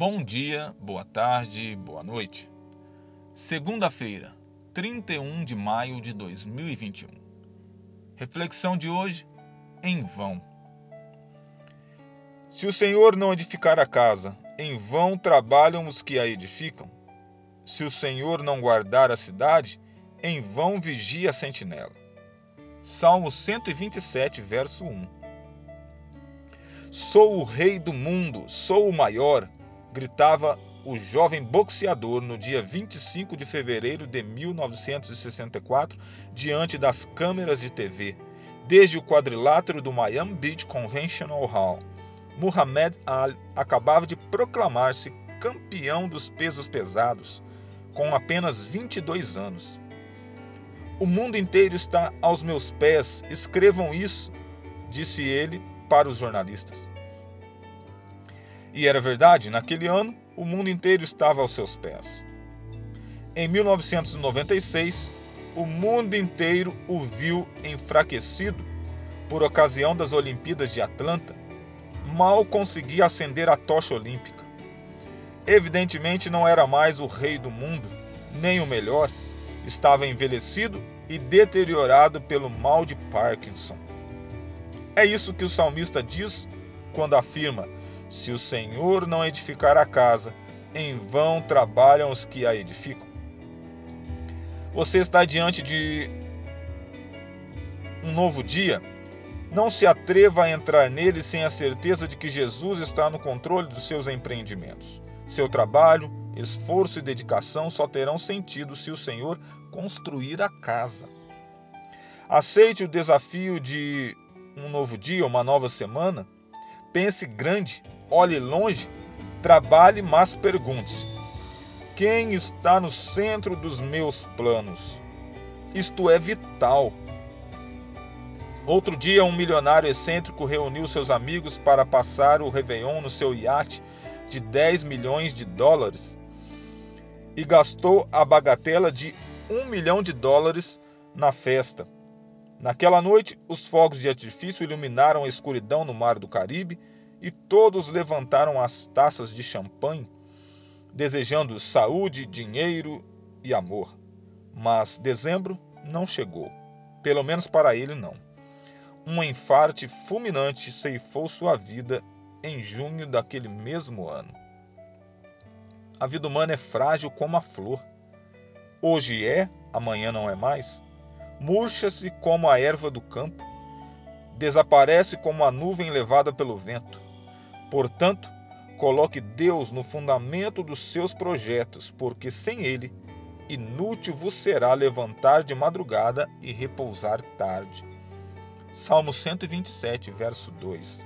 Bom dia, boa tarde, boa noite. Segunda-feira, 31 de maio de 2021. Reflexão de hoje: em vão. Se o Senhor não edificar a casa, em vão trabalham os que a edificam. Se o Senhor não guardar a cidade, em vão vigia a sentinela. Salmo 127, verso 1. Sou o rei do mundo, sou o maior, gritava o jovem boxeador no dia 25 de fevereiro de 1964 diante das câmeras de TV, desde o quadrilátero do Miami Beach Conventional Hall. Muhammad Ali acabava de proclamar-se campeão dos pesos pesados, com apenas 22 anos. O mundo inteiro está aos meus pés, escrevam isso, disse ele para os jornalistas. E era verdade, naquele ano, o mundo inteiro estava aos seus pés. Em 1996, o mundo inteiro o viu enfraquecido por ocasião das Olimpíadas de Atlanta. Mal conseguia acender a tocha olímpica. Evidentemente não era mais o rei do mundo, nem o melhor, estava envelhecido e deteriorado pelo mal de Parkinson. É isso que o salmista diz quando afirma: se o Senhor não edificar a casa, em vão trabalham os que a edificam. Você está diante de um novo dia? Não se atreva a entrar nele sem a certeza de que Jesus está no controle dos seus empreendimentos. Seu trabalho, esforço e dedicação só terão sentido se o Senhor construir a casa. Aceite o desafio de um novo dia, uma nova semana. Pense grande olhe longe, trabalhe, mas pergunte-se: quem está no centro dos meus planos? Isto é vital. Outro dia, um milionário excêntrico reuniu seus amigos para passar o Réveillon no seu iate de 10 milhões de dólares e gastou a bagatela de 1 milhão de dólares na festa. Naquela noite, os fogos de artifício iluminaram a escuridão no mar do Caribe e todos levantaram as taças de champanhe, desejando saúde, dinheiro e amor. Mas dezembro não chegou, pelo menos para ele não. Um enfarte fulminante ceifou sua vida em junho daquele mesmo ano. A vida humana é frágil como a flor. Hoje é, amanhã não é mais. Murcha-se como a erva do campo. Desaparece como a nuvem levada pelo vento. Portanto, coloque Deus no fundamento dos seus projetos, porque sem Ele, inútil vos será levantar de madrugada e repousar tarde. Salmo 127, verso 2.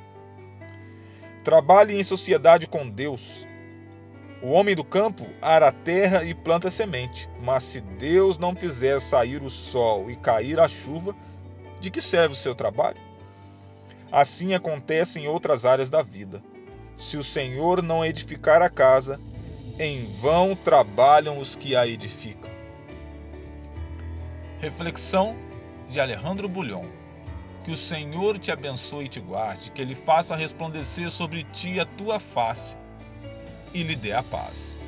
Trabalhe em sociedade com Deus. O homem do campo ara a terra e planta semente, mas se Deus não fizer sair o sol e cair a chuva, de que serve o seu trabalho? Assim acontece em outras áreas da vida. Se o Senhor não edificar a casa, em vão trabalham os que a edificam. Reflexão de Alejandro Bulhon. Que o Senhor te abençoe e te guarde, que Ele faça resplandecer sobre ti a tua face e lhe dê a paz.